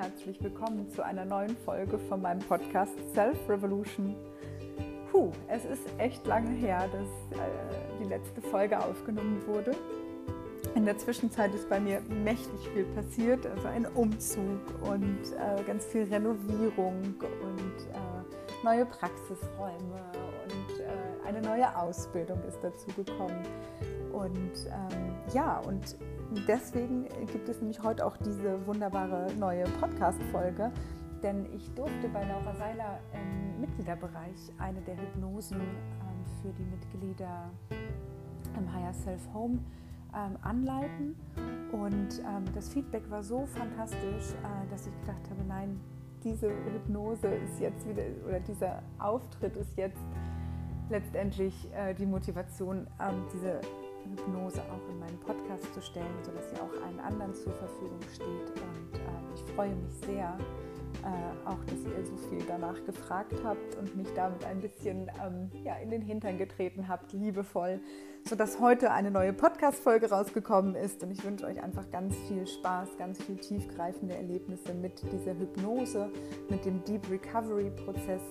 herzlich willkommen zu einer neuen Folge von meinem Podcast Self Revolution. Puh, es ist echt lange her, dass äh, die letzte Folge aufgenommen wurde. In der Zwischenzeit ist bei mir mächtig viel passiert, also ein Umzug und äh, ganz viel Renovierung und äh, neue Praxisräume und äh, eine neue Ausbildung ist dazu gekommen. Und ähm, ja, und deswegen gibt es nämlich heute auch diese wunderbare neue Podcast-Folge, denn ich durfte bei Laura Seiler im Mitgliederbereich eine der Hypnosen ähm, für die Mitglieder im Higher Self Home ähm, anleiten. Und ähm, das Feedback war so fantastisch, äh, dass ich gedacht habe, nein, diese Hypnose ist jetzt wieder, oder dieser Auftritt ist jetzt letztendlich äh, die Motivation, diese Hypnose auch in meinen Podcast zu stellen, sodass sie auch allen anderen zur Verfügung steht. Und äh, ich freue mich sehr, äh, auch dass ihr so viel danach gefragt habt und mich damit ein bisschen ähm, ja, in den Hintern getreten habt, liebevoll, sodass heute eine neue Podcast-Folge rausgekommen ist. Und ich wünsche euch einfach ganz viel Spaß, ganz viel tiefgreifende Erlebnisse mit dieser Hypnose, mit dem Deep Recovery-Prozess.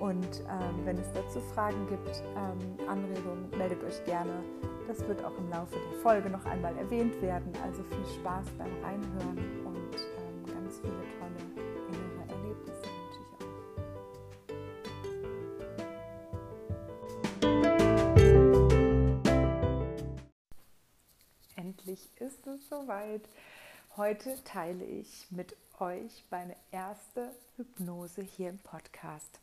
Und ähm, wenn es dazu Fragen gibt, ähm, Anregungen, meldet euch gerne. Das wird auch im Laufe der Folge noch einmal erwähnt werden. Also viel Spaß beim Reinhören und ähm, ganz viele tolle innere Erlebnisse wünsche ich euch. Endlich ist es soweit. Heute teile ich mit euch meine erste Hypnose hier im Podcast.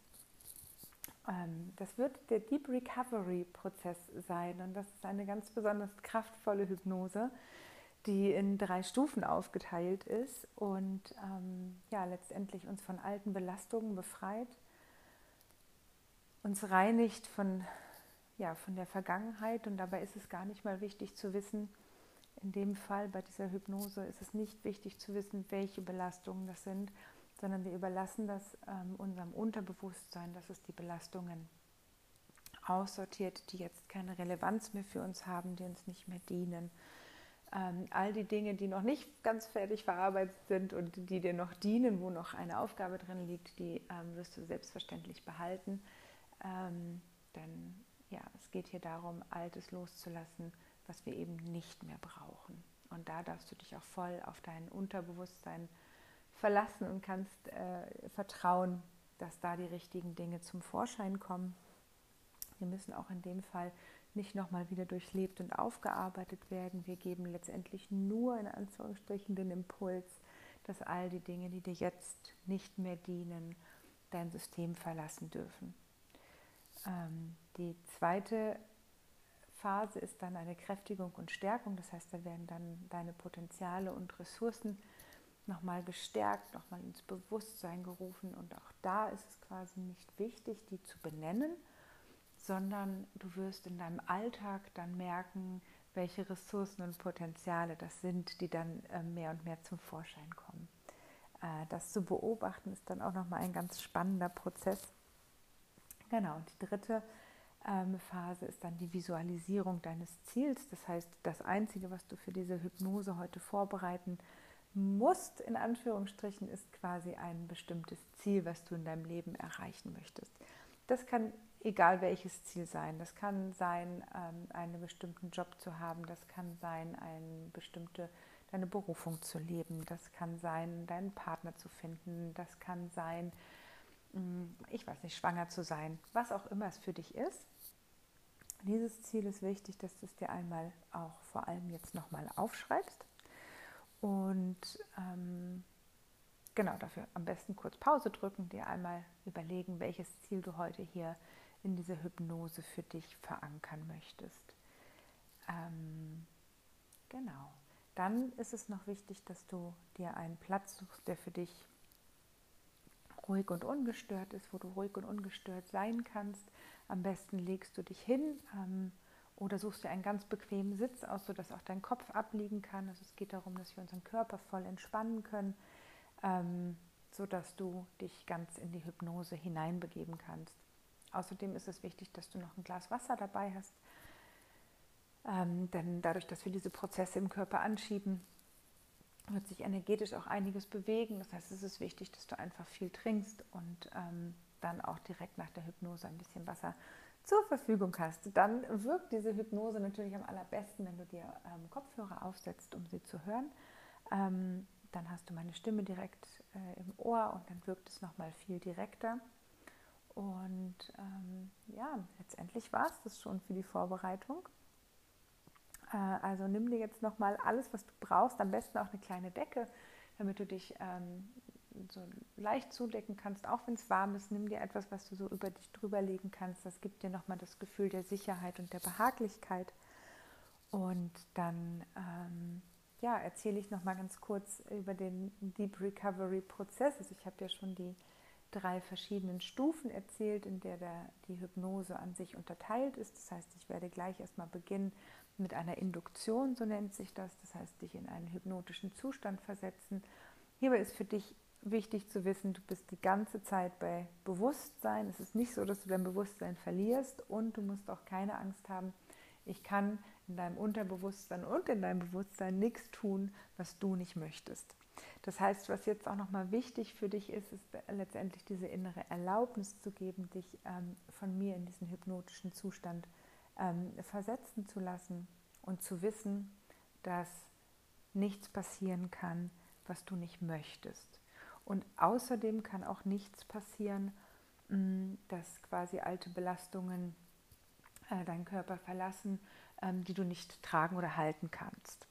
Ähm, das wird der Deep Recovery Prozess sein und das ist eine ganz besonders kraftvolle Hypnose, die in drei Stufen aufgeteilt ist und ähm, ja letztendlich uns von alten Belastungen befreit, uns reinigt von ja von der Vergangenheit und dabei ist es gar nicht mal wichtig zu wissen. In dem Fall bei dieser Hypnose ist es nicht wichtig zu wissen, welche Belastungen das sind, sondern wir überlassen das ähm, unserem Unterbewusstsein, dass es die Belastungen aussortiert, die jetzt keine Relevanz mehr für uns haben, die uns nicht mehr dienen. Ähm, all die Dinge, die noch nicht ganz fertig verarbeitet sind und die dir noch dienen, wo noch eine Aufgabe drin liegt, die ähm, wirst du selbstverständlich behalten. Ähm, denn ja, es geht hier darum, Altes loszulassen, was wir eben nicht mehr brauchen. Und da darfst du dich auch voll auf dein Unterbewusstsein verlassen und kannst äh, vertrauen, dass da die richtigen Dinge zum Vorschein kommen. Wir müssen auch in dem Fall nicht nochmal wieder durchlebt und aufgearbeitet werden. Wir geben letztendlich nur in Anführungsstrichen den Impuls, dass all die Dinge, die dir jetzt nicht mehr dienen, dein System verlassen dürfen. Ähm, die zweite Phase ist dann eine Kräftigung und Stärkung. Das heißt, da werden dann deine Potenziale und Ressourcen nochmal gestärkt, nochmal ins Bewusstsein gerufen. Und auch da ist es quasi nicht wichtig, die zu benennen, sondern du wirst in deinem Alltag dann merken, welche Ressourcen und Potenziale das sind, die dann äh, mehr und mehr zum Vorschein kommen. Äh, das zu beobachten ist dann auch nochmal ein ganz spannender Prozess. Genau, und die dritte ähm, Phase ist dann die Visualisierung deines Ziels. Das heißt, das Einzige, was du für diese Hypnose heute vorbereiten kannst, musst, in Anführungsstrichen, ist quasi ein bestimmtes Ziel, was du in deinem Leben erreichen möchtest. Das kann egal welches Ziel sein. Das kann sein, ähm, einen bestimmten Job zu haben. Das kann sein, eine bestimmte, deine Berufung zu leben. Das kann sein, deinen Partner zu finden. Das kann sein, mm, ich weiß nicht, schwanger zu sein. Was auch immer es für dich ist. Dieses Ziel ist wichtig, dass du es dir einmal auch vor allem jetzt nochmal aufschreibst und ähm, genau dafür am besten kurz Pause drücken, dir einmal überlegen, welches Ziel du heute hier in dieser Hypnose für dich verankern möchtest. Ähm, genau. Dann ist es noch wichtig, dass du dir einen Platz suchst, der für dich ruhig und ungestört ist, wo du ruhig und ungestört sein kannst. Am besten legst du dich hin. Ähm, oder suchst dir einen ganz bequemen Sitz aus, sodass auch dein Kopf abliegen kann. Also es geht darum, dass wir unseren Körper voll entspannen können, ähm, sodass du dich ganz in die Hypnose hineinbegeben kannst. Außerdem ist es wichtig, dass du noch ein Glas Wasser dabei hast. Ähm, denn dadurch, dass wir diese Prozesse im Körper anschieben, wird sich energetisch auch einiges bewegen. Das heißt, es ist wichtig, dass du einfach viel trinkst und ähm, dann auch direkt nach der Hypnose ein bisschen Wasser zur Verfügung hast. Dann wirkt diese Hypnose natürlich am allerbesten, wenn du dir ähm, Kopfhörer aufsetzt, um sie zu hören. Ähm, dann hast du meine Stimme direkt äh, im Ohr und dann wirkt es nochmal viel direkter. Und ähm, ja, letztendlich war es das schon für die Vorbereitung. Äh, also nimm dir jetzt nochmal alles, was du brauchst, am besten auch eine kleine Decke, damit du dich ähm, so leicht zudecken kannst, auch wenn es warm ist. Nimm dir etwas, was du so über dich drüber legen kannst. Das gibt dir nochmal das Gefühl der Sicherheit und der Behaglichkeit. Und dann ähm, ja, erzähle ich nochmal ganz kurz über den Deep Recovery Prozess. Also ich habe ja schon die drei verschiedenen Stufen erzählt, in der der, die Hypnose an sich unterteilt ist. Das heißt, ich werde gleich erstmal beginnen mit einer Induktion, so nennt sich das. Das heißt, dich in einen hypnotischen Zustand versetzen. Hierbei ist für dich wichtig zu wissen, du bist die ganze Zeit bei Bewusstsein. Es ist nicht so, dass du dein Bewusstsein verlierst und du musst auch keine Angst haben. Ich kann in deinem Unterbewusstsein und in deinem Bewusstsein nichts tun, was du nicht möchtest. Das heißt, was jetzt auch nochmal wichtig für dich ist, ist letztendlich diese innere Erlaubnis zu geben, dich ähm, von mir in diesen hypnotischen Zustand ähm, versetzen zu lassen und zu wissen, dass nichts passieren kann, was du nicht möchtest. Und außerdem kann auch nichts passieren, mm, dass quasi alte Belastungen äh, deinen Körper verlassen, ähm, die du nicht tragen oder halten kannst.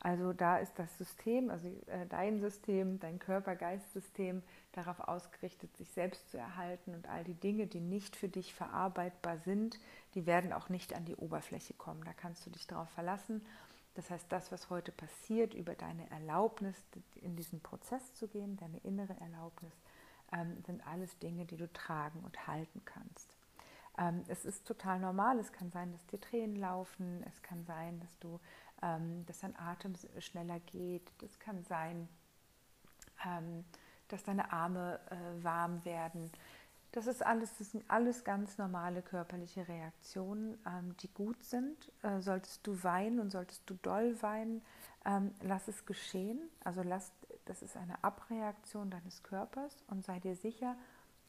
Also da ist das System, also äh, dein System, dein Körper-Geist-System darauf ausgerichtet, sich selbst zu erhalten und all die Dinge, die nicht für dich verarbeitbar sind, die werden auch nicht an die Oberfläche kommen. Da kannst du dich darauf verlassen. Das heißt, das, was heute passiert, über deine Erlaubnis in diesen Prozess zu gehen, deine innere Erlaubnis, ähm, sind alles Dinge, die du tragen und halten kannst. Ähm, es ist total normal. Es kann sein, dass dir Tränen laufen. Es kann sein, dass du, ähm, dass dein Atem schneller geht. Es kann sein, ähm, dass deine Arme äh, warm werden. Das ist alles, das sind alles ganz normale körperliche Reaktionen, ähm, die gut sind. Äh, solltest du weinen und solltest du doll weinen, ähm, lass es geschehen. Also lass, das ist eine Abreaktion deines Körpers und sei dir sicher,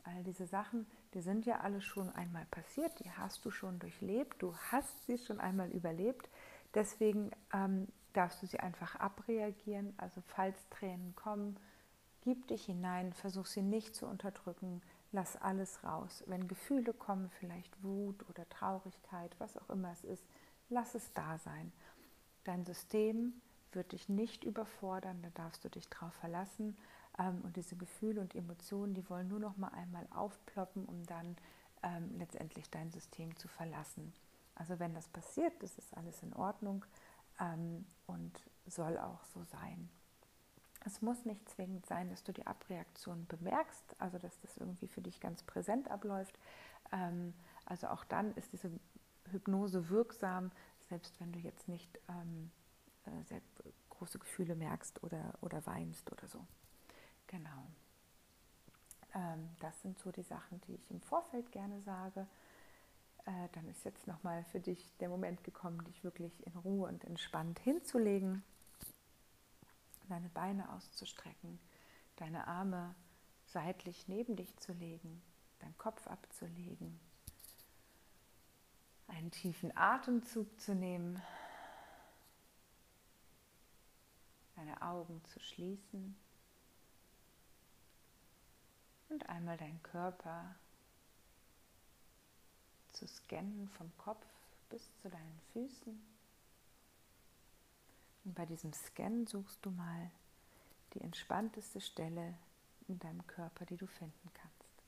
all diese Sachen, die sind ja alle schon einmal passiert, die hast du schon durchlebt, du hast sie schon einmal überlebt. Deswegen ähm, darfst du sie einfach abreagieren. Also falls Tränen kommen, gib dich hinein, versuch sie nicht zu unterdrücken, lass alles raus. Wenn Gefühle kommen, vielleicht Wut oder Traurigkeit, was auch immer es ist, lass es da sein. Dein System wird dich nicht überfordern, da darfst du dich drauf verlassen. Ähm, und diese Gefühle und Emotionen, die wollen nur noch mal einmal aufploppen, um dann ähm, letztendlich dein System zu verlassen. Also wenn das passiert, das ist alles in Ordnung ähm, und soll auch so sein. Es muss nicht zwingend sein, dass du die Abreaktion bemerkst, also dass das irgendwie für dich ganz präsent abläuft. Ähm, also auch dann ist diese Hypnose wirksam, selbst wenn du jetzt nicht ähm, äh, sehr große Gefühle merkst oder, oder weinst oder so. Genau. Ähm, das sind so die Sachen, die ich im Vorfeld gerne sage. Äh, dann ist jetzt nochmal für dich der Moment gekommen, dich wirklich in Ruhe und entspannt hinzulegen, deine Beine auszustrecken, deine Arme seitlich neben dich zu legen, deinen Kopf abzulegen, einen tiefen Atemzug zu nehmen, deine Augen zu schließen und einmal deinen Körper zu scannen vom Kopf bis zu deinen Füßen. Und bei diesem Scan suchst du mal die entspannteste Stelle in deinem Körper, die du finden kannst.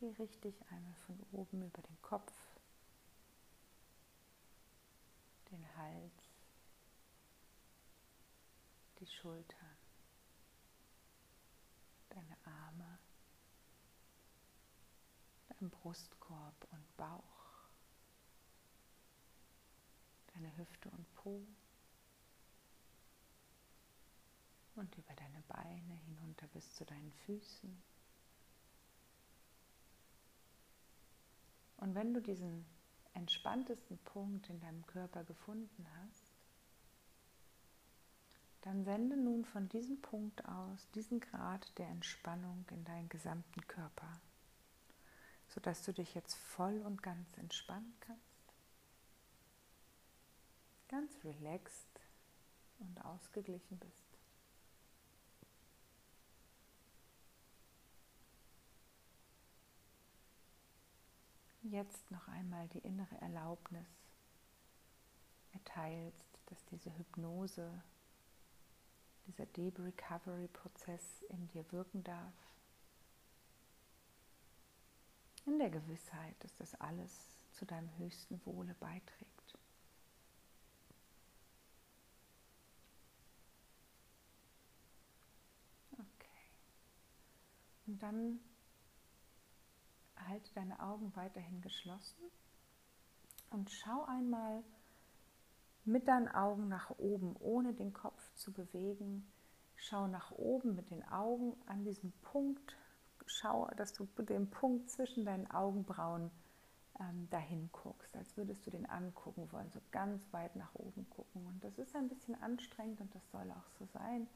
Geh richtig einmal von oben über den Kopf, den Hals, die Schultern deine Arme, dein Brustkorb und Bauch, deine Hüfte und Po und über deine Beine hinunter bis zu deinen Füßen. Und wenn du diesen entspanntesten Punkt in deinem Körper gefunden hast, dann sende nun von diesem Punkt aus diesen Grad der Entspannung in deinen gesamten Körper, sodass du dich jetzt voll und ganz entspannen kannst. Ganz relaxed und ausgeglichen bist. Jetzt noch einmal die innere Erlaubnis erteilst, dass diese Hypnose dieser Deep Recovery Prozess in dir wirken darf. In der Gewissheit, dass das alles zu deinem höchsten Wohle beiträgt. Und dann halte deine Augen weiterhin geschlossen und schau einmal, mit deinen Augen nach oben, ohne den Kopf zu bewegen. Schau nach oben mit den Augen an diesem Punkt. Schau, dass du den Punkt zwischen deinen Augenbrauen ähm, dahin guckst, als würdest du den angucken wollen, so ganz weit nach oben gucken. Und das ist ein bisschen anstrengend und das soll auch so sein.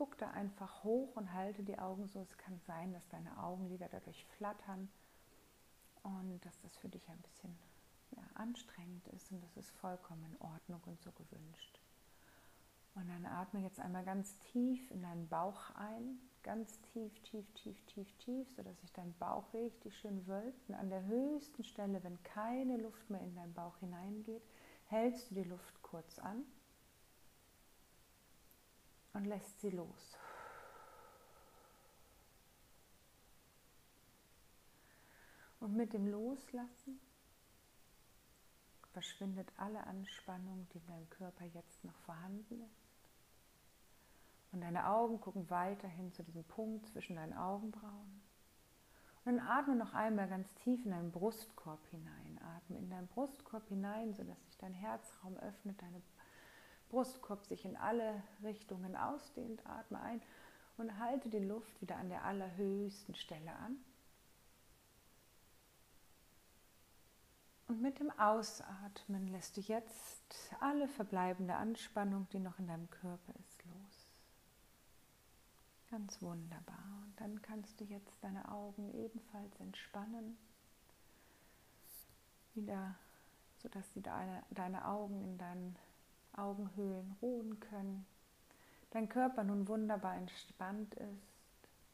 Guck da einfach hoch und halte die Augen so. Es kann sein, dass deine Augenlider dadurch flattern und dass das für dich ein bisschen ja, anstrengend ist und das ist vollkommen in Ordnung und so gewünscht. Und dann atme jetzt einmal ganz tief in deinen Bauch ein, ganz tief, tief, tief, tief, tief, sodass sich dein Bauch richtig schön wölbt. Und an der höchsten Stelle, wenn keine Luft mehr in deinen Bauch hineingeht, hältst du die Luft kurz an und lässt sie los. Und mit dem Loslassen verschwindet alle Anspannung, die in deinem Körper jetzt noch vorhanden ist. Und deine Augen gucken weiterhin zu diesem Punkt zwischen deinen Augenbrauen. Und dann atme noch einmal ganz tief in deinen Brustkorb hinein. Atme in deinen Brustkorb hinein, sodass sich dein Herzraum öffnet, dein Brustkorb sich in alle Richtungen ausdehnt. Atme ein und halte die Luft wieder an der allerhöchsten Stelle an. Und mit dem Ausatmen lässt du jetzt alle verbleibende Anspannung, die noch in deinem Körper ist, los. Ganz wunderbar. Und dann kannst du jetzt deine Augen ebenfalls entspannen. Wieder, sodass die deine, deine Augen in deinen Augenhöhlen ruhen können. Dein Körper nun wunderbar entspannt ist.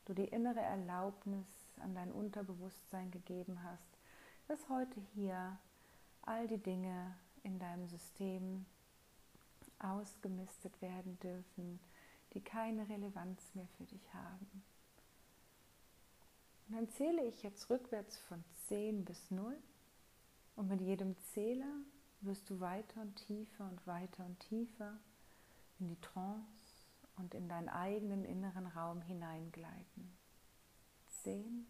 Du die innere Erlaubnis an dein Unterbewusstsein gegeben hast, dass heute hier all die Dinge in deinem System ausgemistet werden dürfen, die keine Relevanz mehr für dich haben. Und dann zähle ich jetzt rückwärts von 10 bis 0 und mit jedem Zähler wirst du weiter und tiefer und weiter und tiefer in die Trance und in deinen eigenen inneren Raum hineingleiten. 10,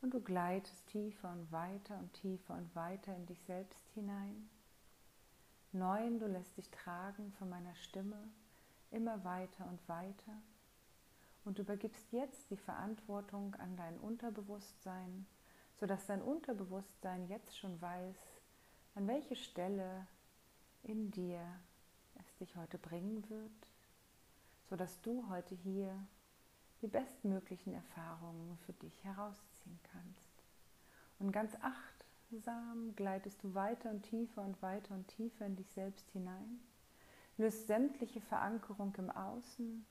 und du gleitest tiefer und weiter und tiefer und weiter in dich selbst hinein. Neun, du lässt dich tragen von meiner Stimme immer weiter und weiter. Und übergibst jetzt die Verantwortung an dein Unterbewusstsein, sodass dein Unterbewusstsein jetzt schon weiß, an welche Stelle in dir es dich heute bringen wird, sodass du heute hier die bestmöglichen Erfahrungen für dich herausziehst ziehen kannst. Und ganz achtsam gleitest du weiter und tiefer und weiter und tiefer in dich selbst hinein, löst sämtliche Verankerung im Außen,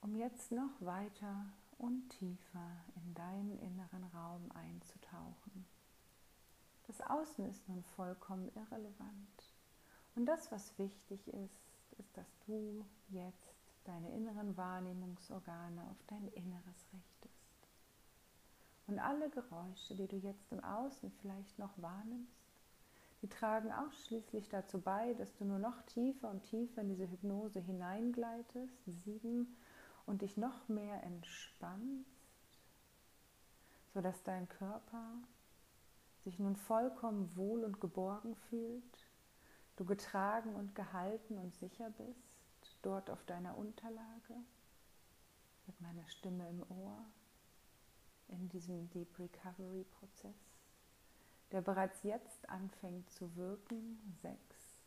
um jetzt noch weiter und tiefer in deinen inneren Raum einzutauchen. Das Außen ist nun vollkommen irrelevant. Und das, was wichtig ist, ist, dass du jetzt deine inneren Wahrnehmungsorgane auf dein Inneres richtest. Und alle Geräusche, die du jetzt im Außen vielleicht noch wahrnimmst, die tragen ausschließlich dazu bei, dass du nur noch tiefer und tiefer in diese Hypnose hineingleitest, sieben, und dich noch mehr entspannst, sodass dein Körper sich nun vollkommen wohl und geborgen fühlt, du getragen und gehalten und sicher bist, dort auf deiner Unterlage, mit meiner Stimme im Ohr in diesem Deep Recovery Prozess, der bereits jetzt anfängt zu wirken. Sechs.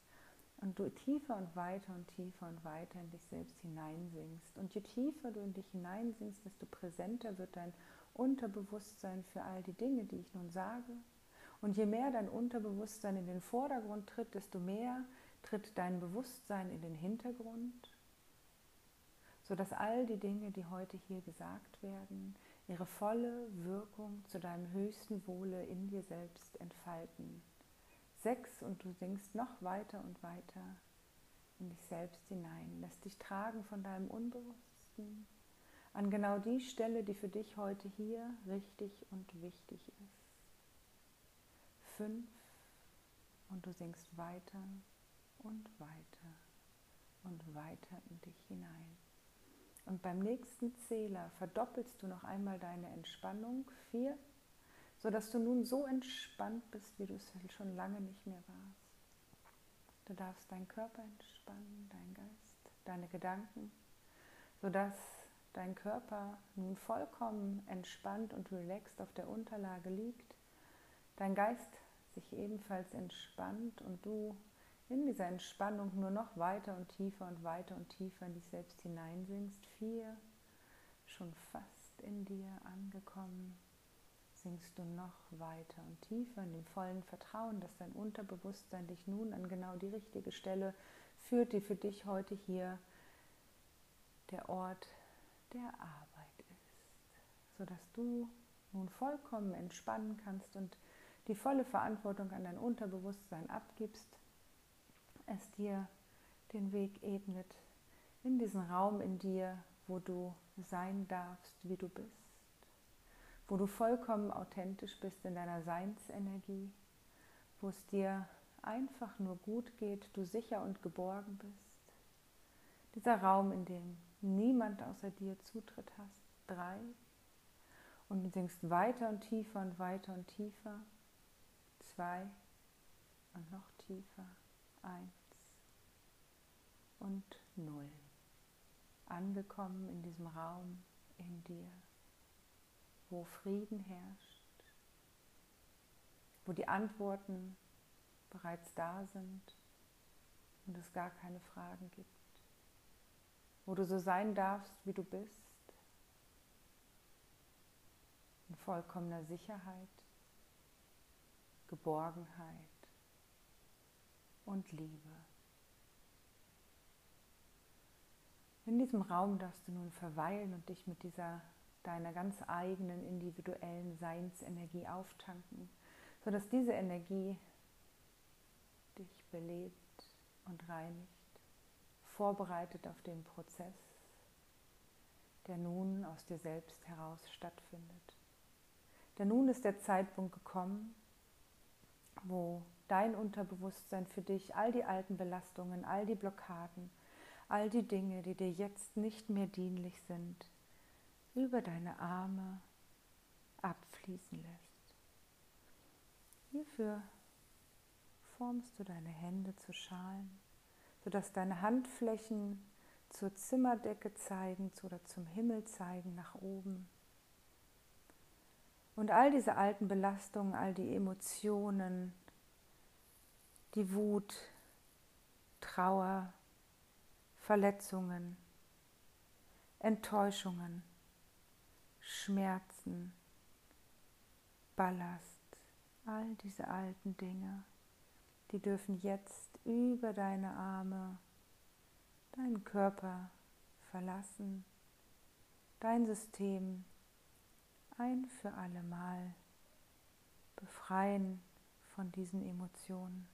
Und du tiefer und weiter und tiefer und weiter in dich selbst hineinsinkst. Und je tiefer du in dich hineinsinkst, desto präsenter wird dein Unterbewusstsein für all die Dinge, die ich nun sage. Und je mehr dein Unterbewusstsein in den Vordergrund tritt, desto mehr tritt dein Bewusstsein in den Hintergrund, sodass all die Dinge, die heute hier gesagt werden, ihre volle Wirkung zu deinem höchsten Wohle in dir selbst entfalten. Sechs und du sinkst noch weiter und weiter in dich selbst hinein. Lass dich tragen von deinem Unbewussten an genau die Stelle, die für dich heute hier richtig und wichtig ist. Fünf und du sinkst weiter und weiter und weiter in dich hinein. Und beim nächsten Zähler verdoppelst du noch einmal deine Entspannung. Vier sodass du nun so entspannt bist, wie du es schon lange nicht mehr warst. Du darfst deinen Körper entspannen, deinen Geist, deine Gedanken, sodass dein Körper nun vollkommen entspannt und relaxed auf der Unterlage liegt, dein Geist sich ebenfalls entspannt und du in dieser Entspannung nur noch weiter und tiefer und weiter und tiefer in dich selbst hineinsinkst. Vier, schon fast in dir angekommen sinkst du noch weiter und tiefer in dem vollen Vertrauen, dass dein Unterbewusstsein dich nun an genau die richtige Stelle führt, die für dich heute hier der Ort der Arbeit ist, sodass du nun vollkommen entspannen kannst und die volle Verantwortung an dein Unterbewusstsein abgibst, es dir den Weg ebnet in diesen Raum in dir, wo du sein darfst, wie du bist wo du vollkommen authentisch bist in deiner Seinsenergie, wo es dir einfach nur gut geht, du sicher und geborgen bist. Dieser Raum, in dem niemand außer dir Zutritt hast. Drei. Und du sinkst weiter und tiefer und weiter und tiefer. Zwei. Und noch tiefer. Eins. Und null. Angekommen in diesem Raum in dir wo Frieden herrscht, wo die Antworten bereits da sind und es gar keine Fragen gibt, wo du so sein darfst, wie du bist, in vollkommener Sicherheit, Geborgenheit und Liebe. In diesem Raum darfst du nun verweilen und dich mit dieser deiner ganz eigenen individuellen Seinsenergie auftanken, sodass diese Energie dich belebt und reinigt, vorbereitet auf den Prozess, der nun aus dir selbst heraus stattfindet. Denn nun ist der Zeitpunkt gekommen, wo dein Unterbewusstsein für dich all die alten Belastungen, all die Blockaden, all die Dinge, die dir jetzt nicht mehr dienlich sind, über deine Arme abfließen lässt. Hierfür formst du deine Hände zu Schalen, sodass deine Handflächen zur Zimmerdecke zeigen oder zum Himmel zeigen nach oben. Und all diese alten Belastungen, all die Emotionen, die Wut, Trauer, Verletzungen, Enttäuschungen, Schmerzen, Ballast, all diese alten Dinge, die dürfen jetzt über deine Arme deinen Körper verlassen, dein System ein für alle Mal befreien von diesen Emotionen.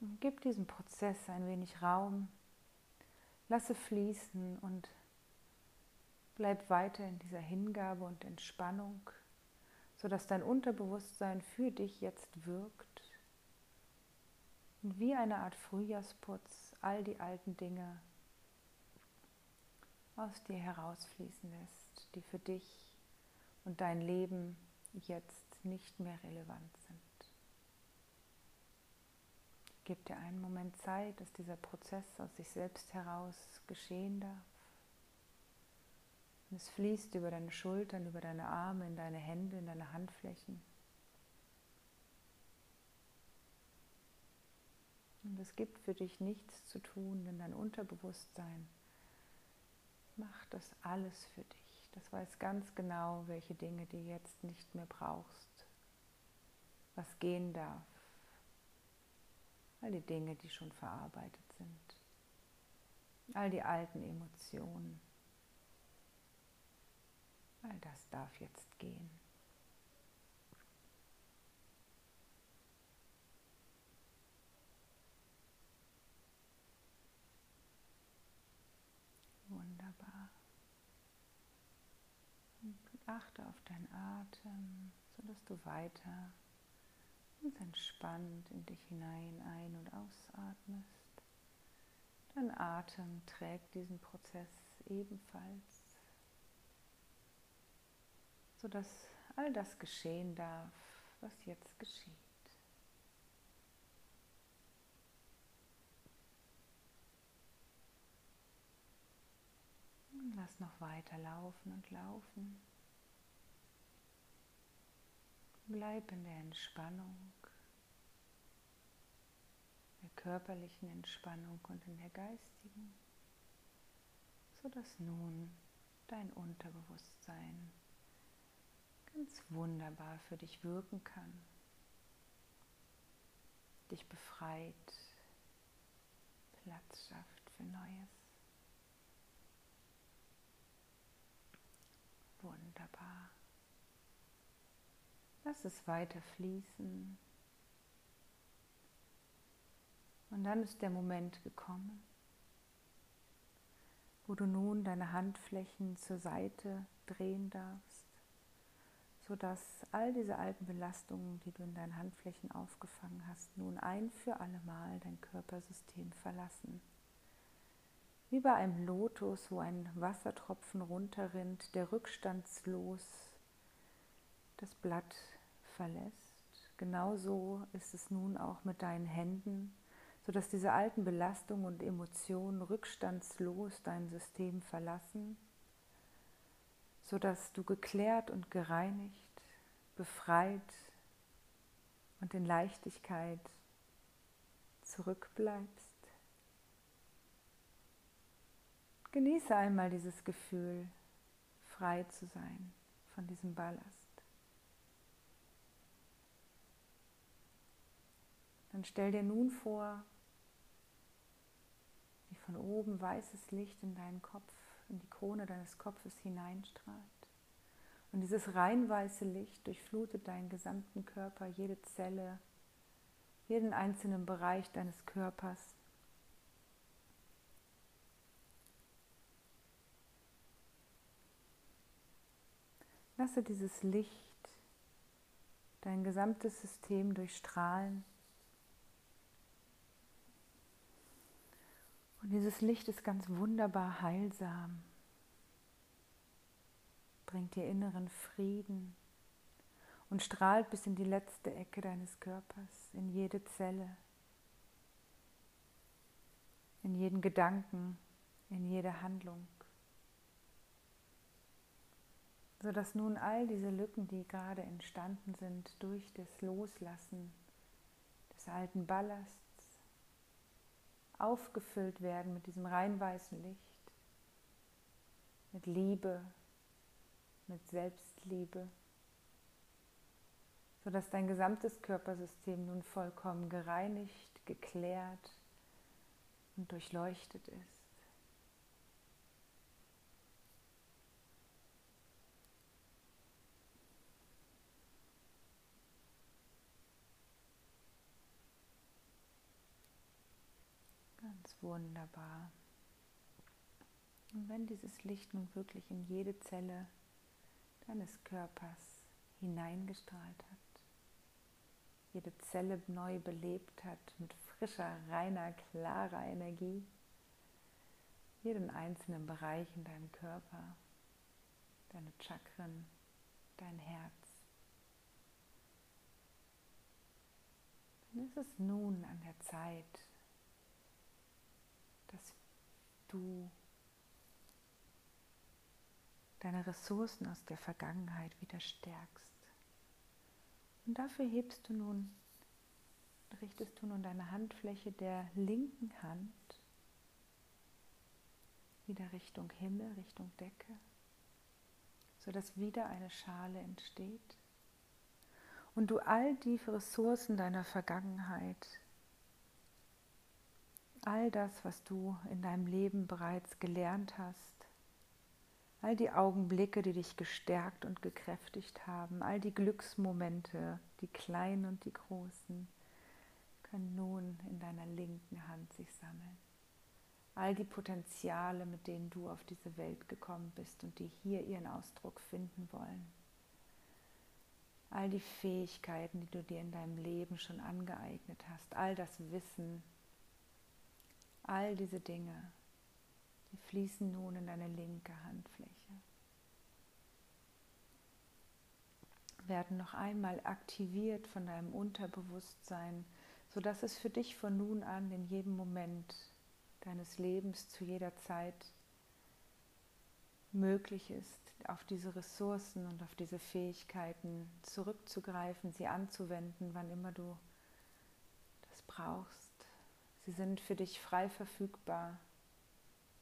Und gib diesem Prozess ein wenig Raum, lasse fließen und Bleib weiter in dieser Hingabe und Entspannung, sodass dein Unterbewusstsein für dich jetzt wirkt und wie eine Art Frühjahrsputz all die alten Dinge aus dir herausfließen lässt, die für dich und dein Leben jetzt nicht mehr relevant sind. Gib dir einen Moment Zeit, dass dieser Prozess aus sich selbst heraus geschehen darf. Und es fließt über deine Schultern, über deine Arme, in deine Hände, in deine Handflächen. Und es gibt für dich nichts zu tun, denn dein Unterbewusstsein macht das alles für dich. Das weiß ganz genau, welche Dinge du jetzt nicht mehr brauchst, was gehen darf. All die Dinge, die schon verarbeitet sind. All die alten Emotionen. All das darf jetzt gehen. Wunderbar. Und achte auf deinen Atem, sodass du weiter ganz entspannt in dich hinein ein- und ausatmest. Dein Atem trägt diesen Prozess ebenfalls, sodass all das geschehen darf, was jetzt geschieht. Lass noch weiter laufen und laufen. Bleib in der Entspannung, der körperlichen Entspannung und in der geistigen, sodass nun dein Unterbewusstsein ganz wunderbar für dich wirken kann, dich befreit, Platz schafft für Neues. Wunderbar. Lass es weiter fließen. Und dann ist der Moment gekommen, wo du nun deine Handflächen zur Seite drehen darfst, sodass all diese alten Belastungen, die du in deinen Handflächen aufgefangen hast, nun ein für alle Mal dein Körpersystem verlassen. Wie bei einem Lotus, wo ein Wassertropfen runterrinnt, der rückstandslos das Blatt verlässt. Genauso ist es nun auch mit deinen Händen, sodass diese alten Belastungen und Emotionen rückstandslos dein System verlassen, sodass du geklärt und gereinigt, befreit und in Leichtigkeit zurückbleibst. Genieße einmal dieses Gefühl, frei zu sein von diesem Ballast. Dann stell dir nun vor, wie von oben weißes Licht in deinen Kopf, in die Krone deines Kopfes hineinstrahlt. Und dieses rein weiße Licht durchflutet deinen gesamten Körper, jede Zelle, jeden einzelnen Bereich deines Körpers Lasse dieses Licht dein gesamtes System durchstrahlen. Und dieses Licht ist ganz wunderbar heilsam, bringt dir inneren Frieden und strahlt bis in die letzte Ecke deines Körpers, in jede Zelle, in jeden Gedanken, in jede Handlung. Sodass nun all diese Lücken, die gerade entstanden sind durch das Loslassen des alten Ballasts, aufgefüllt werden mit diesem rein weißen Licht, mit Liebe, mit Selbstliebe, sodass dein gesamtes Körpersystem nun vollkommen gereinigt, geklärt und durchleuchtet ist. Ganz wunderbar. Und wenn dieses Licht nun wirklich in jede Zelle deines Körpers hineingestrahlt hat, jede Zelle neu belebt hat mit frischer, reiner, klarer Energie, jeden einzelnen Bereich in deinem Körper, deine Chakren, dein Herz. Dann ist es nun an der Zeit, dass du deine Ressourcen aus der Vergangenheit wieder stärkst. Und dafür hebst du nun richtest du nun deine Handfläche der linken Hand wieder Richtung Himmel, Richtung Decke, sodass wieder eine Schale entsteht und du all die Ressourcen deiner Vergangenheit, all das, was du in deinem Leben bereits gelernt hast, all die Augenblicke, die dich gestärkt und gekräftigt haben, all die Glücksmomente, die kleinen und die großen, können nun in deiner linken Hand sich sammeln. All die Potenziale, mit denen du auf diese Welt gekommen bist und die hier ihren Ausdruck finden wollen. All die Fähigkeiten, die du dir in deinem Leben schon angeeignet hast, all das Wissen, all diese Dinge, die fließen nun in deine linke Handfläche. Werden noch einmal aktiviert von deinem Unterbewusstsein, sodass es für dich von nun an in jedem Moment deines Lebens zu jeder Zeit möglich ist, auf diese Ressourcen und auf diese Fähigkeiten zurückzugreifen, sie anzuwenden, wann immer du das brauchst. Sie sind für dich frei verfügbar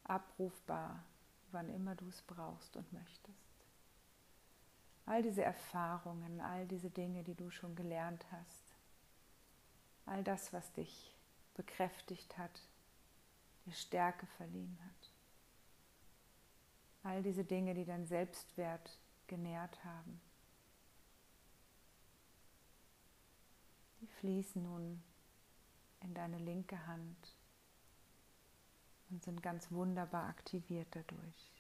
abrufbar, wann immer du es brauchst und möchtest. All diese Erfahrungen, all diese Dinge, die du schon gelernt hast, all das, was dich bekräftigt hat, dir Stärke verliehen hat, all diese Dinge, die dein Selbstwert genährt haben, die fließen nun in deine linke Hand und sind ganz wunderbar aktiviert dadurch.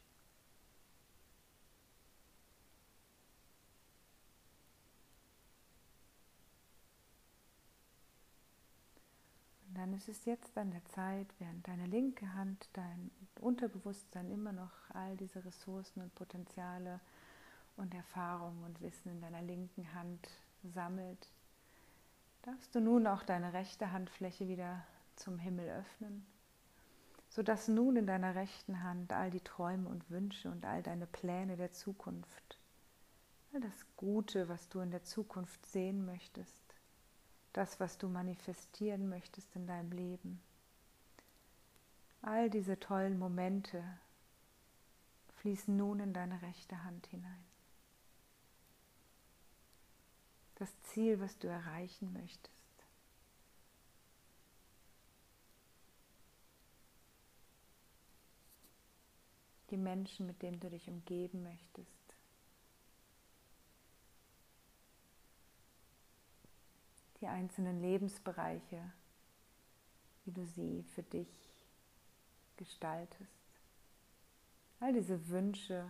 Und dann ist es jetzt an der Zeit, während deine linke Hand, dein Unterbewusstsein immer noch all diese Ressourcen und Potenziale und Erfahrungen und Wissen in deiner linken Hand sammelt, darfst du nun auch deine rechte Handfläche wieder zum Himmel öffnen sodass nun in deiner rechten Hand all die Träume und Wünsche und all deine Pläne der Zukunft, all das Gute, was du in der Zukunft sehen möchtest, das, was du manifestieren möchtest in deinem Leben, all diese tollen Momente fließen nun in deine rechte Hand hinein. Das Ziel, was du erreichen möchtest. die Menschen, mit denen du dich umgeben möchtest. Die einzelnen Lebensbereiche, wie du sie für dich gestaltest. All diese Wünsche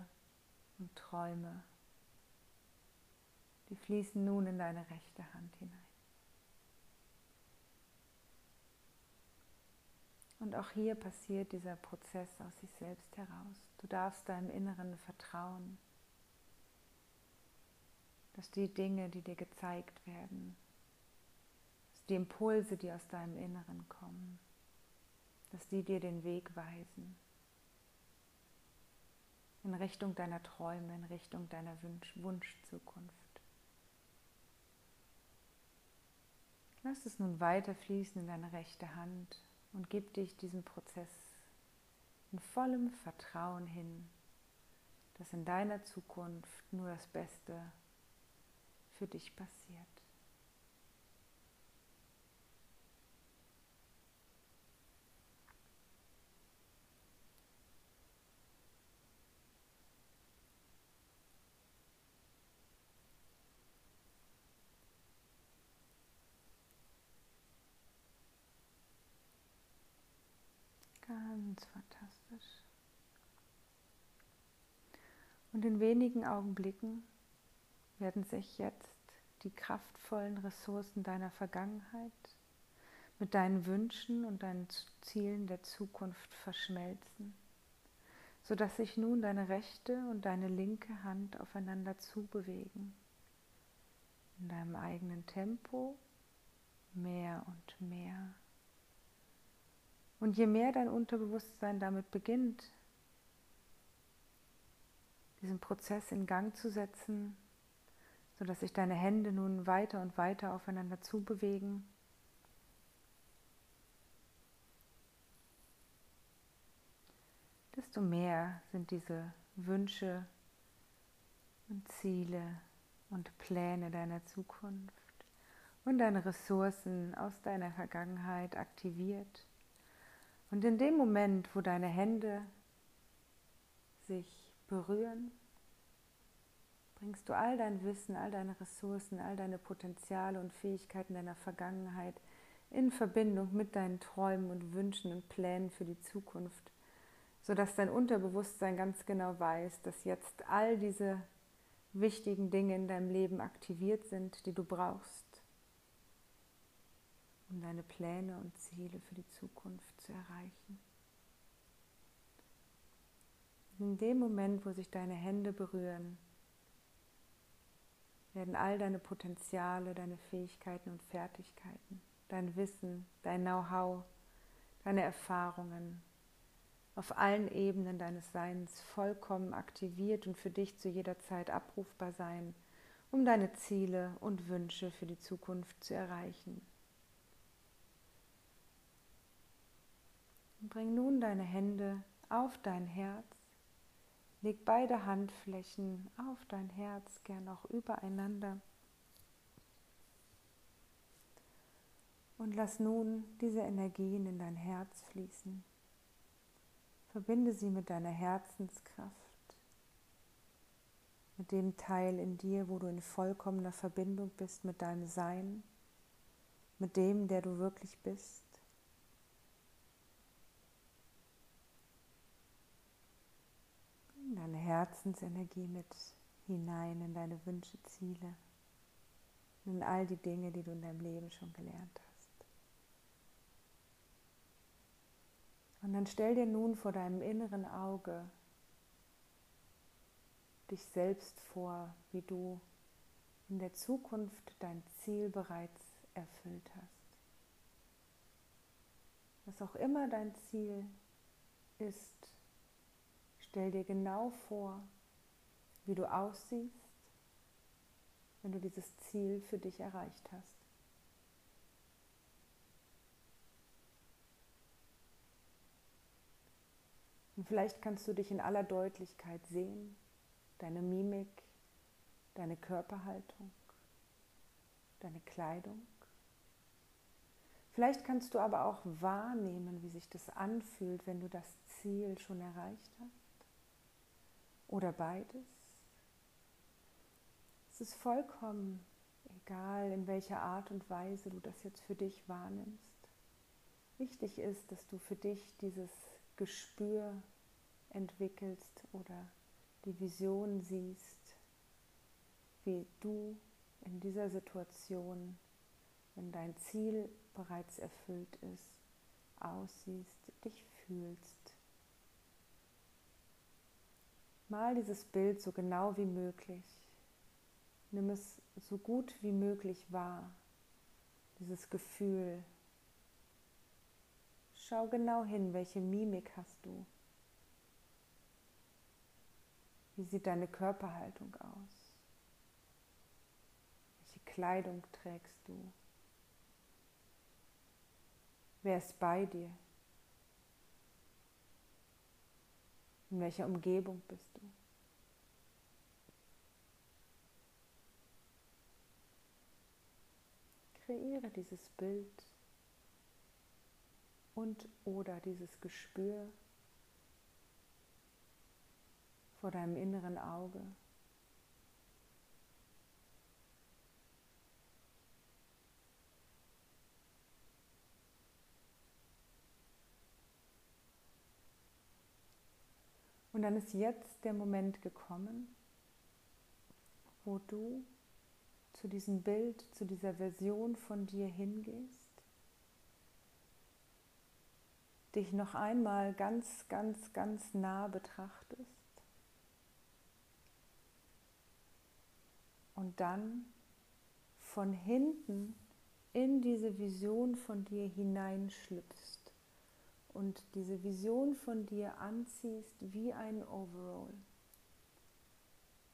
und Träume, die fließen nun in deine rechte Hand hinein. Und auch hier passiert dieser Prozess aus sich selbst heraus. Du darfst deinem Inneren vertrauen, dass die Dinge, die dir gezeigt werden, dass die Impulse, die aus deinem Inneren kommen, dass die dir den Weg weisen in Richtung deiner Träume, in Richtung deiner Wunsch Wunschzukunft. Lass es nun weiter fließen in deine rechte Hand und gib dich diesem Prozess in vollem Vertrauen hin, dass in deiner Zukunft nur das Beste für dich passiert. Ganz fantastisch. Und in wenigen Augenblicken werden sich jetzt die kraftvollen Ressourcen deiner Vergangenheit mit deinen Wünschen und deinen Zielen der Zukunft verschmelzen, sodass sich nun deine rechte und deine linke Hand aufeinander zubewegen, in deinem eigenen Tempo mehr und mehr. Und je mehr dein Unterbewusstsein damit beginnt, diesen Prozess in Gang zu setzen, sodass sich deine Hände nun weiter und weiter aufeinander zubewegen. Desto mehr sind diese Wünsche und Ziele und Pläne deiner Zukunft und deine Ressourcen aus deiner Vergangenheit aktiviert. Und in dem Moment, wo deine Hände sich berühren, bringst du all dein Wissen, all deine Ressourcen, all deine Potenziale und Fähigkeiten deiner Vergangenheit in Verbindung mit deinen Träumen und Wünschen und Plänen für die Zukunft, sodass dein Unterbewusstsein ganz genau weiß, dass jetzt all diese wichtigen Dinge in deinem Leben aktiviert sind, die du brauchst, um deine Pläne und Ziele für die Zukunft zu erreichen. In dem Moment, wo sich deine Hände berühren, werden all deine Potenziale, deine Fähigkeiten und Fertigkeiten, dein Wissen, dein Know-how, deine Erfahrungen auf allen Ebenen deines Seins vollkommen aktiviert und für dich zu jeder Zeit abrufbar sein, um deine Ziele und Wünsche für die Zukunft zu erreichen. Bring nun deine Hände auf dein Herz Leg beide Handflächen auf dein Herz, gern auch übereinander. Und lass nun diese Energien in dein Herz fließen. Verbinde sie mit deiner Herzenskraft, mit dem Teil in dir, wo du in vollkommener Verbindung bist mit deinem Sein, mit dem, der du wirklich bist. Deine Herzensenergie mit hinein in deine Wünsche, Ziele, in all die Dinge, die du in deinem Leben schon gelernt hast. Und dann stell dir nun vor deinem inneren Auge dich selbst vor, wie du in der Zukunft dein Ziel bereits erfüllt hast. Was auch immer dein Ziel ist, Stell dir genau vor, wie du aussiehst, wenn du dieses Ziel für dich erreicht hast. Und vielleicht kannst du dich in aller Deutlichkeit sehen, deine Mimik, deine Körperhaltung, deine Kleidung. Vielleicht kannst du aber auch wahrnehmen, wie sich das anfühlt, wenn du das Ziel schon erreicht hast oder beides. Es ist vollkommen egal, in welcher Art und Weise du das jetzt für dich wahrnimmst. Wichtig ist, dass du für dich dieses Gespür entwickelst oder die Vision siehst, wie du in dieser Situation, wenn dein Ziel bereits erfüllt ist, aussiehst, dich fühlst Mal dieses Bild so genau wie möglich. Nimm es so gut wie möglich wahr, dieses Gefühl. Schau genau hin, welche Mimik hast du. Wie sieht deine Körperhaltung aus? Welche Kleidung trägst du? Wer ist bei dir? In welcher Umgebung bist du? Kreiere dieses Bild und oder dieses Gespür vor deinem inneren Auge. Dann ist jetzt der Moment gekommen, wo du zu diesem Bild, zu dieser Version von dir hingehst, dich noch einmal ganz, ganz, ganz nah betrachtest und dann von hinten in diese Vision von dir hineinschlüpfst und diese Vision von dir anziehst wie ein Overall.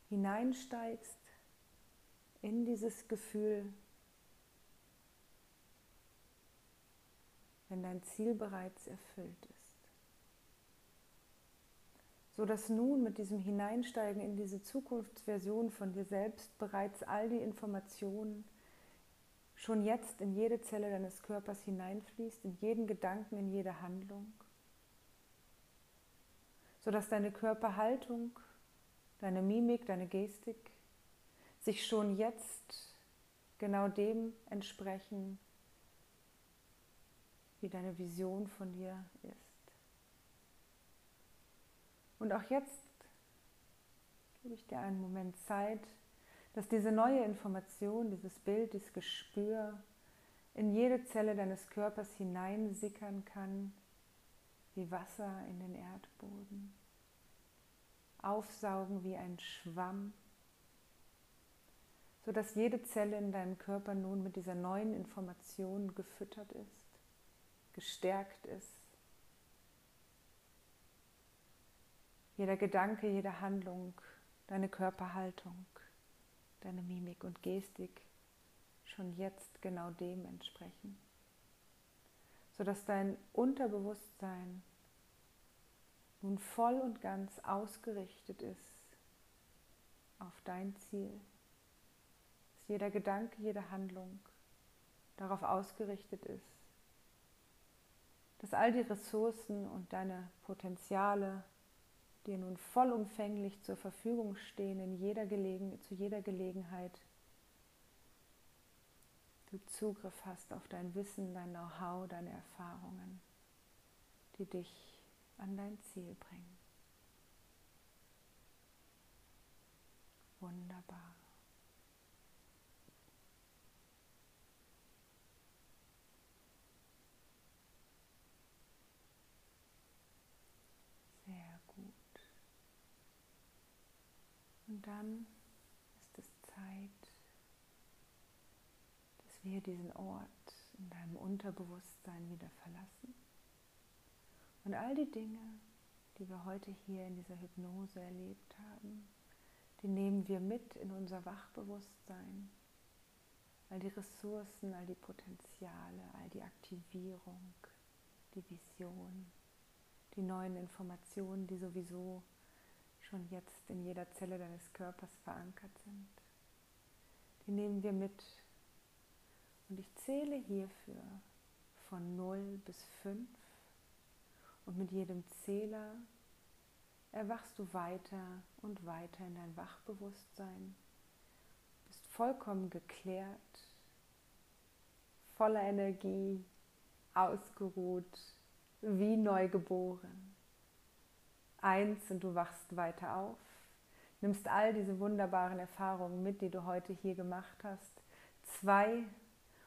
Hineinsteigst in dieses Gefühl, wenn dein Ziel bereits erfüllt ist. so dass nun mit diesem Hineinsteigen in diese Zukunftsversion von dir selbst bereits all die Informationen schon jetzt in jede Zelle deines Körpers hineinfließt, in jeden Gedanken, in jede Handlung, so dass deine Körperhaltung, deine Mimik, deine Gestik sich schon jetzt genau dem entsprechen, wie deine Vision von dir ist. Und auch jetzt gebe ich dir einen Moment Zeit, dass diese neue Information, dieses Bild, dieses Gespür in jede Zelle deines Körpers hineinsickern kann, wie Wasser in den Erdboden, aufsaugen wie ein Schwamm, sodass jede Zelle in deinem Körper nun mit dieser neuen Information gefüttert ist gestärkt ist. Jeder Gedanke, jede Handlung, deine Körperhaltung, deine Mimik und Gestik schon jetzt genau dem entsprechen, sodass dein Unterbewusstsein nun voll und ganz ausgerichtet ist auf dein Ziel, dass jeder Gedanke, jede Handlung darauf ausgerichtet ist, dass all die Ressourcen und deine Potenziale dir nun vollumfänglich zur Verfügung stehen in jeder Gelegen zu jeder Gelegenheit. Du Zugriff hast auf dein Wissen, dein Know-how, deine Erfahrungen, die dich an dein Ziel bringen. Wunderbar. Dann ist es Zeit, dass wir diesen Ort in deinem Unterbewusstsein wieder verlassen. Und all die Dinge, die wir heute hier in dieser Hypnose erlebt haben, die nehmen wir mit in unser Wachbewusstsein. All die Ressourcen, all die Potenziale, all die Aktivierung, die Vision, die neuen Informationen, die sowieso schon jetzt in jeder Zelle deines Körpers verankert sind. Die nehmen wir mit. Und ich zähle hierfür von 0 bis 5. Und mit jedem Zähler erwachst du weiter und weiter in dein Wachbewusstsein, bist vollkommen geklärt, voller Energie, ausgeruht, wie neugeboren eins und du wachst weiter auf. Nimmst all diese wunderbaren Erfahrungen mit, die du heute hier gemacht hast. Zwei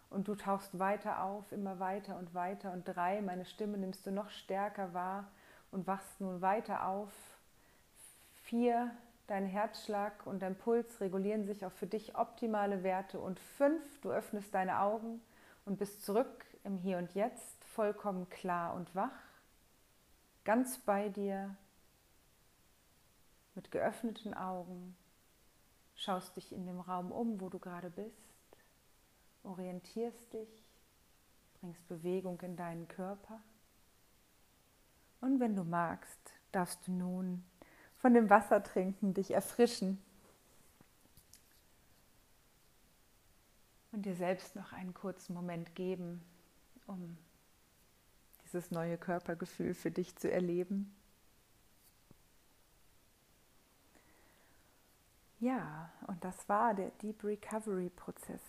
und du tauchst weiter auf, immer weiter und weiter. Und drei, meine Stimme nimmst du noch stärker wahr und wachst nun weiter auf. Vier, dein Herzschlag und dein Puls regulieren sich auf für dich optimale Werte. Und fünf, du öffnest deine Augen und bist zurück im Hier und Jetzt, vollkommen klar und wach, ganz bei dir, mit geöffneten Augen, schaust dich in dem Raum um, wo du gerade bist, orientierst dich, bringst Bewegung in deinen Körper. Und wenn du magst, darfst du nun von dem Wasser trinken, dich erfrischen und dir selbst noch einen kurzen Moment geben, um dieses neue Körpergefühl für dich zu erleben. Ja, und das war der Deep Recovery Prozess.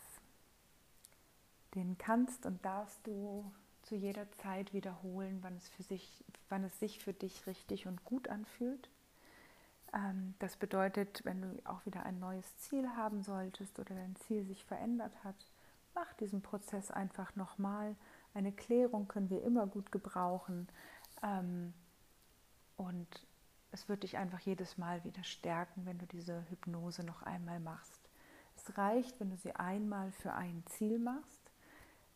Den kannst und darfst du zu jeder Zeit wiederholen, wann es, für sich, wann es sich für dich richtig und gut anfühlt. Ähm, das bedeutet, wenn du auch wieder ein neues Ziel haben solltest oder dein Ziel sich verändert hat, mach diesen Prozess einfach nochmal. Eine Klärung können wir immer gut gebrauchen. Ähm, und es wird dich einfach jedes Mal wieder stärken, wenn du diese Hypnose noch einmal machst. Es reicht, wenn du sie einmal für ein Ziel machst,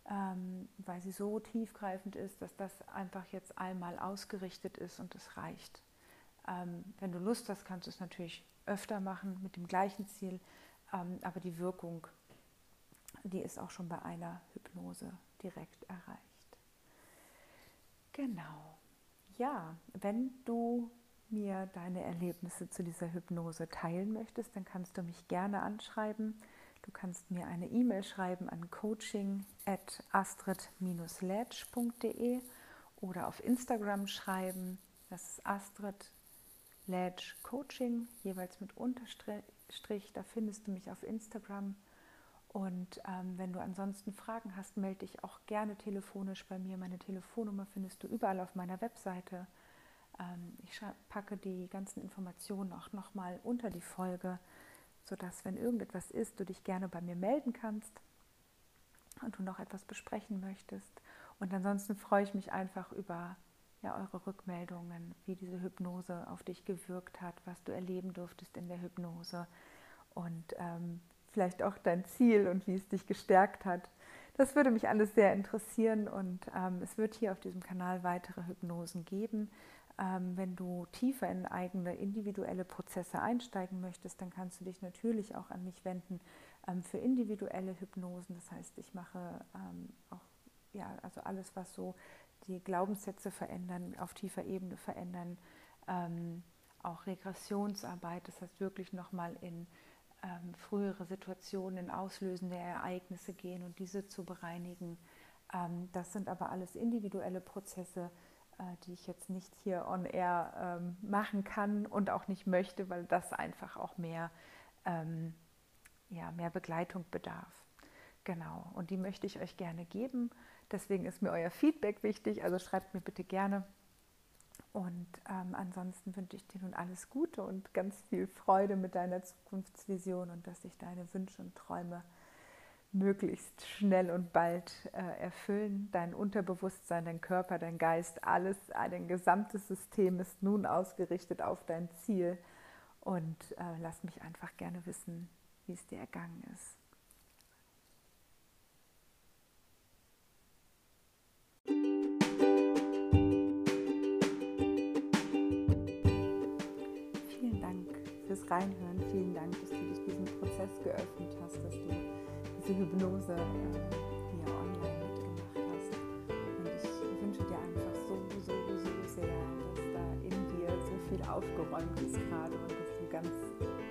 ähm, weil sie so tiefgreifend ist, dass das einfach jetzt einmal ausgerichtet ist und es reicht. Ähm, wenn du Lust hast, kannst du es natürlich öfter machen mit dem gleichen Ziel, ähm, aber die Wirkung, die ist auch schon bei einer Hypnose direkt erreicht. Genau. Ja, wenn du mir deine Erlebnisse zu dieser Hypnose teilen möchtest, dann kannst du mich gerne anschreiben. Du kannst mir eine E-Mail schreiben an coaching at astrid-ledge.de oder auf Instagram schreiben. Das ist Astrid Ledge Coaching, jeweils mit Unterstrich. Da findest du mich auf Instagram. Und ähm, wenn du ansonsten Fragen hast, melde dich auch gerne telefonisch bei mir. Meine Telefonnummer findest du überall auf meiner Webseite. Ähm, ich packe die ganzen Informationen auch nochmal unter die Folge, sodass, wenn irgendetwas ist, du dich gerne bei mir melden kannst und du noch etwas besprechen möchtest. Und ansonsten freue ich mich einfach über ja, eure Rückmeldungen, wie diese Hypnose auf dich gewirkt hat, was du erleben durftest in der Hypnose und ähm, vielleicht auch dein Ziel und wie es dich gestärkt hat. Das würde mich alles sehr interessieren und ähm, es wird hier auf diesem Kanal weitere Hypnosen geben. Ähm, wenn du tiefer in eigene individuelle Prozesse einsteigen möchtest, dann kannst du dich natürlich auch an mich wenden ähm, für individuelle Hypnosen. Das heißt, ich mache ähm, auch ja, also alles, was so die Glaubenssätze verändern, auf tiefer Ebene verändern, auch Regressionsarbeit, das heißt wirklich nochmal in frühere Situationen, in auslösende Ereignisse gehen und diese zu bereinigen. Das sind aber alles individuelle Prozesse, die ich jetzt nicht hier on air ähm, machen kann und auch nicht möchte, weil das einfach auch mehr, ähm, ja, mehr Begleitung bedarf. Genau, und die möchte ich euch gerne geben. Deswegen ist mir euer Feedback wichtig, also schreibt mir bitte gerne. Und ähm, ansonsten wünsche ich dir nun alles Gute und ganz viel Freude mit deiner Zukunftsvision und dass sich deine Wünsche und Träume möglichst schnell und bald äh, erfüllen. Dein Unterbewusstsein, dein Körper, dein Geist, alles, dein gesamtes System ist nun ausgerichtet auf dein Ziel. Und äh, lass mich einfach gerne wissen, wie es dir ergangen ist. Reinhören. Vielen Dank, dass du dich diesem Prozess geöffnet hast, dass du diese Hypnose hier online mitgemacht hast. Und ich wünsche dir einfach so, so, so sehr, dass da in dir so viel aufgeräumt ist gerade und dass du ganz,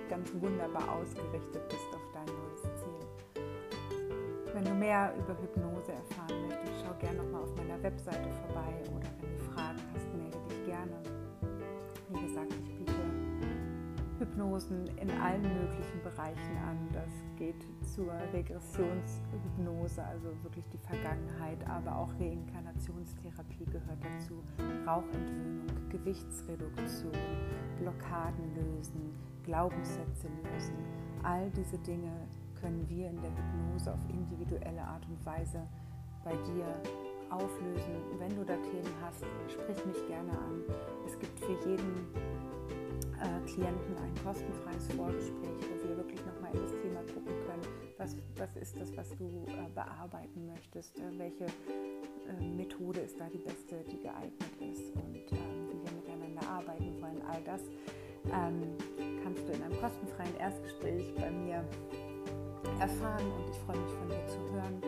ganz wunderbar ausgerichtet bist auf dein neues Ziel. Wenn du mehr über Hypnose erfahren möchtest, schau gerne nochmal auf meiner Webseite vorbei oder wenn du Fragen Hypnosen in allen möglichen Bereichen an. Das geht zur Regressionshypnose, also wirklich die Vergangenheit, aber auch Reinkarnationstherapie gehört dazu, Rauchentwöhnung, Gewichtsreduktion, Blockaden lösen, Glaubenssätze lösen. All diese Dinge können wir in der Hypnose auf individuelle Art und Weise bei dir auflösen. Wenn du da Themen hast, sprich mich gerne an. Es gibt für jeden äh, Klienten ein kostenfreies Vorgespräch, wo wir wirklich nochmal in das Thema gucken können, was, was ist das, was du äh, bearbeiten möchtest, äh, welche Methode ist da die beste, die geeignet ist? Und ähm, wie wir miteinander arbeiten wollen. All das ähm, kannst du in einem kostenfreien Erstgespräch bei mir erfahren und ich freue mich von dir zu hören